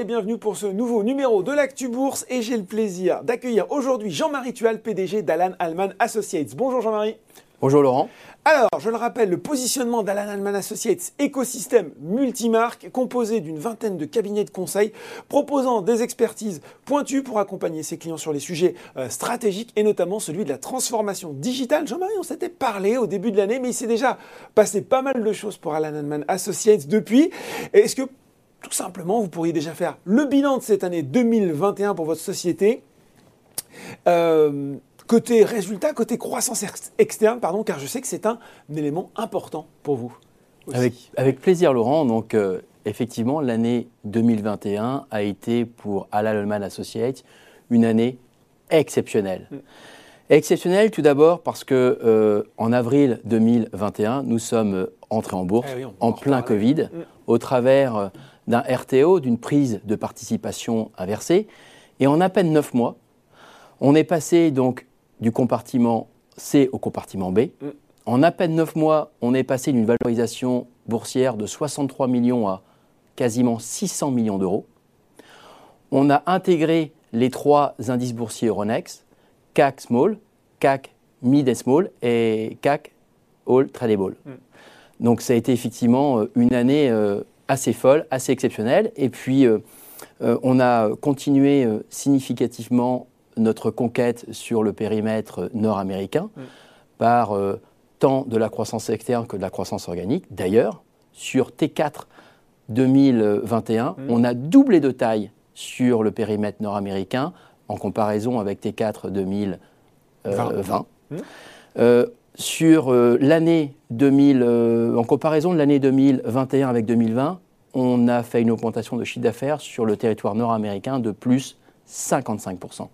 et bienvenue pour ce nouveau numéro de l'Actu Bourse et j'ai le plaisir d'accueillir aujourd'hui Jean-Marie Tual, PDG d'Alan Alman Associates. Bonjour Jean-Marie. Bonjour Laurent. Alors, je le rappelle, le positionnement d'Alan Alman Associates, écosystème multimarque composé d'une vingtaine de cabinets de conseil proposant des expertises pointues pour accompagner ses clients sur les sujets euh, stratégiques et notamment celui de la transformation digitale. Jean-Marie, on s'était parlé au début de l'année, mais il s'est déjà passé pas mal de choses pour Alan Alman Associates depuis. Est-ce que tout simplement, vous pourriez déjà faire le bilan de cette année 2021 pour votre société euh, Côté résultat, côté croissance externe, pardon, car je sais que c'est un, élément important pour vous. Avec, plaisir, Laurent. Donc, euh, effectivement, l'année 2021 a été pour Alalman Associates une année exceptionnelle. Mm. Exceptionnelle tout d'abord parce que euh, en avril 2021, nous sommes entrés en bourse eh en plein Covid mm. au travers d'un RTO, d'une prise de participation inversée. Et en à peine neuf mois, on est passé donc du compartiment C au compartiment B. Mm. En à peine 9 mois, on est passé d'une valorisation boursière de 63 millions à quasiment 600 millions d'euros. On a intégré les trois indices boursiers Euronext, CAC Small, CAC Mid and Small et CAC All Tradable. Mm. Donc ça a été effectivement euh, une année euh, assez folle, assez exceptionnelle. Et puis euh, on a continué significativement notre conquête sur le périmètre nord-américain mm. par euh, tant de la croissance externe que de la croissance organique. D'ailleurs, sur T4 2021, mm. on a doublé de taille sur le périmètre nord-américain en comparaison avec T4 2020. Mm. Euh, sur euh, l'année 2000, en comparaison de l'année 2021 avec 2020, on a fait une augmentation de chiffre d'affaires sur le territoire nord-américain de plus 55%.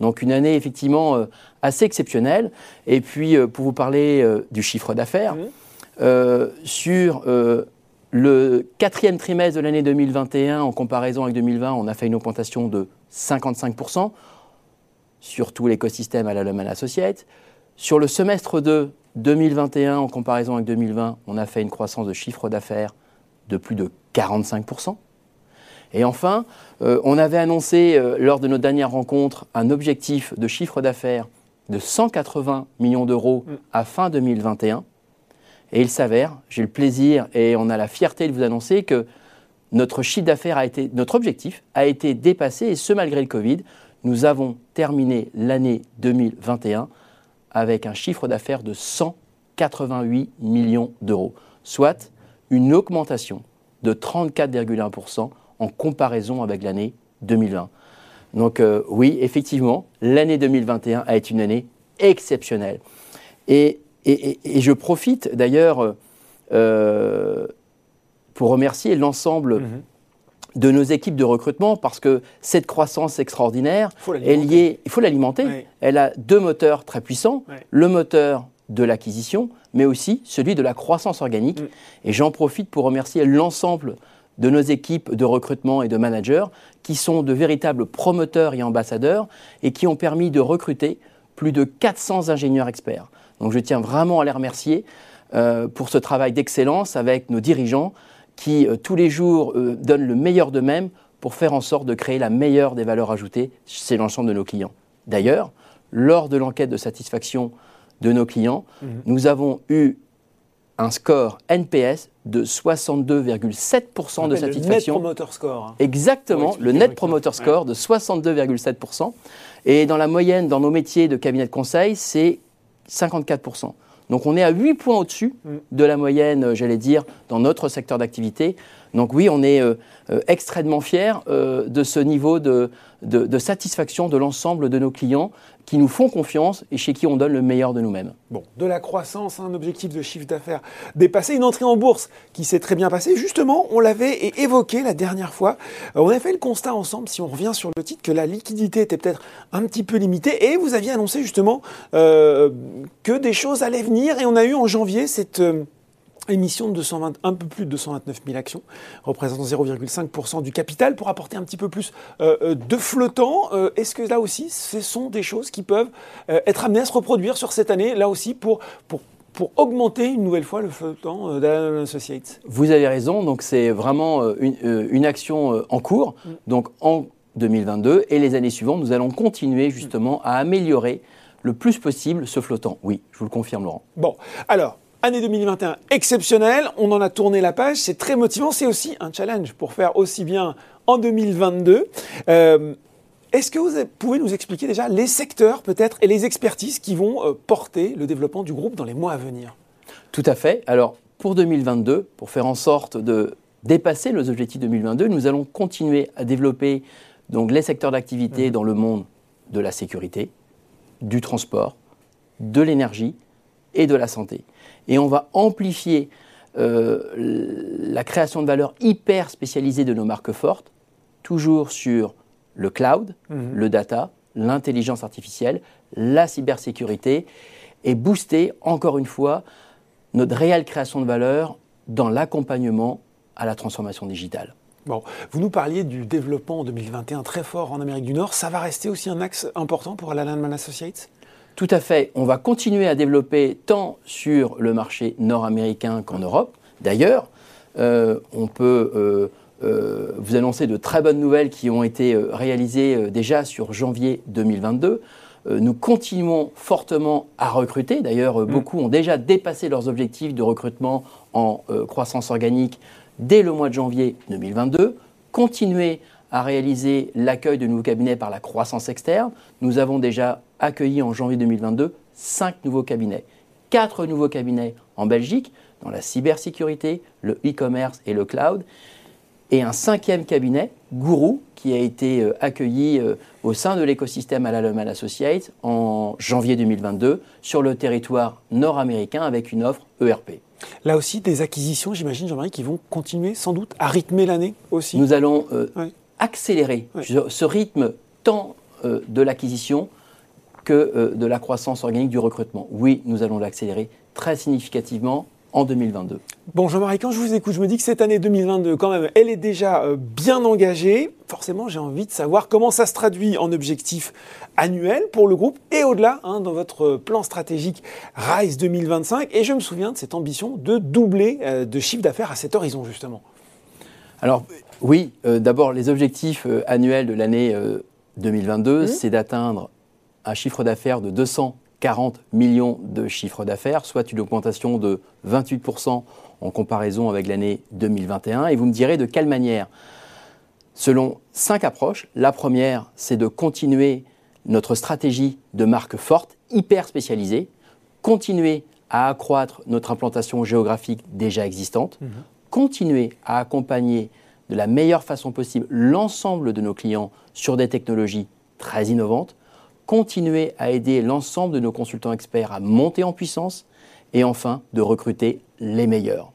Donc une année effectivement euh, assez exceptionnelle. Et puis euh, pour vous parler euh, du chiffre d'affaires, sur le quatrième trimestre de l'année 2021 en comparaison avec 2020, on a fait une augmentation de 55% sur tout l'écosystème à la Lehman Associates. Sur le semestre de 2021 en comparaison avec 2020, on a fait une croissance de chiffre d'affaires de plus de 45%. Et enfin, euh, on avait annoncé euh, lors de notre dernière rencontre un objectif de chiffre d'affaires de 180 millions d'euros mm. à fin 2021. Et il s'avère, j'ai le plaisir et on a la fierté de vous annoncer que notre chiffre d'affaires a été, notre objectif a été dépassé et ce malgré le Covid. Nous avons terminé l'année 2021 avec un chiffre d'affaires de 188 millions d'euros, soit une augmentation de 34,1% en comparaison avec l'année 2020. Donc euh, oui, effectivement, l'année 2021 a été une année exceptionnelle. Et, je profite d'ailleurs euh, pour remercier l'ensemble mhm. De nos équipes de recrutement parce que cette croissance extraordinaire est liée, il faut l'alimenter, elle a deux moteurs très puissants, le moteur de l'acquisition, mais aussi celui de la croissance organique. Mm. Et j'en profite pour remercier l'ensemble de nos équipes de recrutement et de managers qui sont de véritables promoteurs et ambassadeurs et qui ont permis de recruter plus de 400 ingénieurs experts. Donc je tiens vraiment à les remercier euh, pour ce travail d'excellence avec nos dirigeants qui euh, tous les jours euh, donnent le meilleur d'eux-mêmes pour faire en sorte de créer la meilleure des valeurs ajoutées chez l'ensemble de nos clients. D'ailleurs, lors de l'enquête de satisfaction de nos clients, mmh. nous avons eu un score NPS de 62,7% de satisfaction. Le Net Promoter Score. Hein. Exactement, le Net Promoter Score de 62,7%. Et dans la moyenne, dans nos métiers de cabinet de conseil, c'est 54%. Donc on est à 8 points au-dessus mm. de la moyenne, euh, j'allais dire, dans notre secteur d'activité. Donc oui, on est euh, euh, extrêmement fiers de ce niveau de, de satisfaction de l'ensemble de nos clients qui nous font confiance et chez qui on donne le meilleur de nous-mêmes. Bon, de la croissance, un objectif de chiffre d'affaires dépassé, une entrée en bourse qui s'est très bien passée. Justement, on l'avait évoqué la dernière fois. Euh, on a fait le constat ensemble, si on revient sur le titre, que la liquidité était peut-être un petit peu limitée et vous aviez annoncé justement euh, que des choses allaient venir et on a eu en janvier cette... Euh, émission de 220, un peu plus de 229 000 actions, représentant 0,5% du capital, pour apporter un petit peu plus euh, euh, de flottant. Euh, est-ce que là aussi, ce sont des choses qui peuvent être amenées à se reproduire sur cette année, là aussi, pour, pour pour augmenter une nouvelle fois le flottant d'Alan Associates? Vous avez raison, donc c'est vraiment une, action en cours. Mm. Donc en 2022 et les années suivantes, nous allons continuer justement à améliorer le plus possible ce flottant. Oui, je vous le confirme, Laurent. Bon, alors, année 2021 exceptionnelle, on en a tourné la page, c'est très motivant, c'est aussi un challenge pour faire aussi bien en 2022. Euh, est-ce que vous pouvez nous expliquer déjà les secteurs peut-être et les expertises qui vont euh, porter le développement du groupe dans les mois à venir? Tout à fait. Alors, pour 2022, pour faire en sorte de dépasser nos objectifs 2022, nous allons continuer à développer donc, les secteurs d'activité mmh. dans le monde de la sécurité, du transport, de l'énergie et de la santé. Et on va amplifier euh, la création de valeur hyper spécialisée de nos marques fortes, toujours sur le cloud, mhm. le data, l'intelligence artificielle, la cybersécurité, et booster encore une fois notre réelle création de valeur dans l'accompagnement à la transformation digitale. Bon, vous nous parliez du développement en 2021 très fort en Amérique du Nord. Ça va rester aussi un axe important pour la Landman Associates? Tout à fait. On va continuer à développer tant sur le marché nord-américain qu'en Europe. D'ailleurs, euh, on peut euh, euh, vous annoncer de très bonnes nouvelles qui ont été réalisées déjà sur janvier 2022 nous continuons fortement à recruter. D'ailleurs, mm. beaucoup ont déjà dépassé leurs objectifs de recrutement en croissance organique dès le mois de janvier 2022, continuer à réaliser l'accueil de nouveaux cabinets par la croissance externe. Nous avons déjà accueilli en janvier 2022 cinq nouveaux cabinets, quatre nouveaux cabinets en Belgique dans la cybersécurité, le e-commerce et le cloud, et un cinquième cabinet, Guru, qui a été euh, accueilli euh, au sein de l'écosystème Alaloman Associates en janvier 2022 sur le territoire nord-américain avec une offre ERP. Là aussi, des acquisitions, j'imagine, Jean-Marie, qui vont continuer sans doute à rythmer l'année aussi. Nous allons euh, accélérer ce rythme tant de l'acquisition que euh, de la croissance organique du recrutement. Oui, nous allons l'accélérer très significativement en 2022. Bon, Jean-Marie, quand je vous écoute, je me dis que cette année 2022, quand même, elle est déjà euh, bien engagée. Forcément, j'ai envie de savoir comment ça se traduit en objectifs annuels pour le groupe et au-delà, hein, dans votre plan stratégique RISE 2025. Et je me souviens de cette ambition de doubler euh, de chiffre d'affaires à cet horizon, justement. Alors, oui, euh, d'abord, les objectifs annuels de l'année 2022, mmh. c'est d'atteindre un chiffre d'affaires de 200 40 millions de chiffres d'affaires, soit une augmentation de 28% en comparaison avec l'année 2021. Et vous me direz de quelle manière Selon cinq approches. La première, c'est de continuer notre stratégie de marque forte, hyper spécialisée, continuer à accroître notre implantation géographique déjà existante, mhm. continuer à accompagner de la meilleure façon possible l'ensemble de nos clients sur des technologies très innovantes, continuer à aider l'ensemble de nos consultants experts à monter en puissance et enfin de recruter les meilleurs.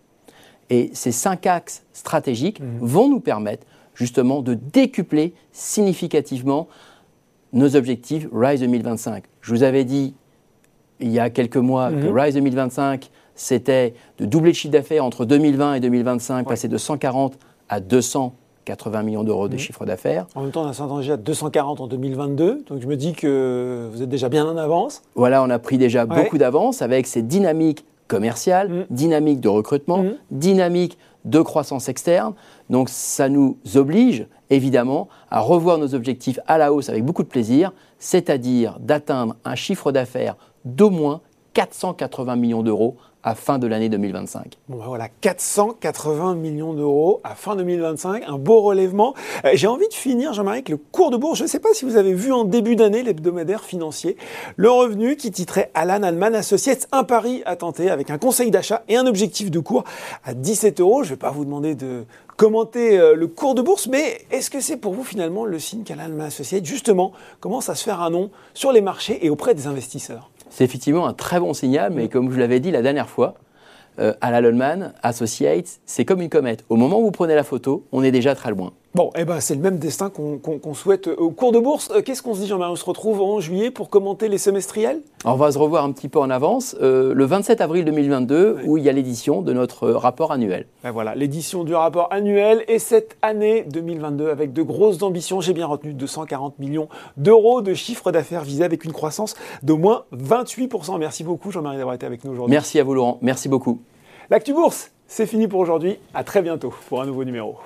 Et ces cinq axes stratégiques mmh. vont nous permettre justement de décupler significativement nos objectifs RISE 2025. Je vous avais dit il y a quelques mois que mmh. RISE 2025, c'était de doubler le chiffre d'affaires entre 2020 et 2025, passer de 140 à 200 80 millions d'euros de mmh. chiffre d'affaires. En même temps, on a s'entend déjà à 240 en 2022, donc je me dis que vous êtes déjà bien en avance. Voilà, on a pris déjà beaucoup d'avance avec ces dynamiques commerciales, mmh. dynamiques de recrutement, mmh. dynamiques de croissance externe. Donc ça nous oblige évidemment à revoir nos objectifs à la hausse avec beaucoup de plaisir, c'est-à-dire d'atteindre un chiffre d'affaires d'au moins 480 millions d'euros à fin de l'année 2025. Bon ben voilà, 480 millions d'euros à fin 2025, un beau relèvement. Euh, j'ai envie de finir, Jean-Marie, avec le cours de bourse. Je ne sais pas si vous avez vu en début d'année l'hebdomadaire financier, le revenu qui titrait Alan Alman Associates, un pari à tenter avec un conseil d'achat et un objectif de cours à 17 euros. Je ne vais pas vous demander de commenter euh, le cours de bourse, mais est-ce que c'est pour vous finalement le signe qu'Alan Alman Associates, justement, commence à se faire un nom sur les marchés et auprès des investisseurs? C'est effectivement un très bon signal, mais comme je l'avais dit la dernière fois, euh, à la Associates, c'est comme une comète. Au moment où vous prenez la photo, on est déjà très loin. Bon, eh ben, c'est le même destin qu'on souhaite au cours de bourse. Euh, qu'est-ce qu'on se dit, Jean-Marie? On se retrouve en juillet pour commenter les semestriels? On va se revoir un petit peu en avance euh, le 27 avril 2022, où il y a l'édition de notre rapport annuel. Ben voilà, l'édition du rapport annuel et cette année 2022 avec de grosses ambitions. J'ai bien retenu 240 millions d'euros de chiffre d'affaires visé avec une croissance d'au moins 28%. Merci beaucoup, Jean-Marie, d'avoir été avec nous aujourd'hui. Merci à vous, Laurent. Merci beaucoup. L'actu bourse, c'est fini pour aujourd'hui. À très bientôt pour un nouveau numéro.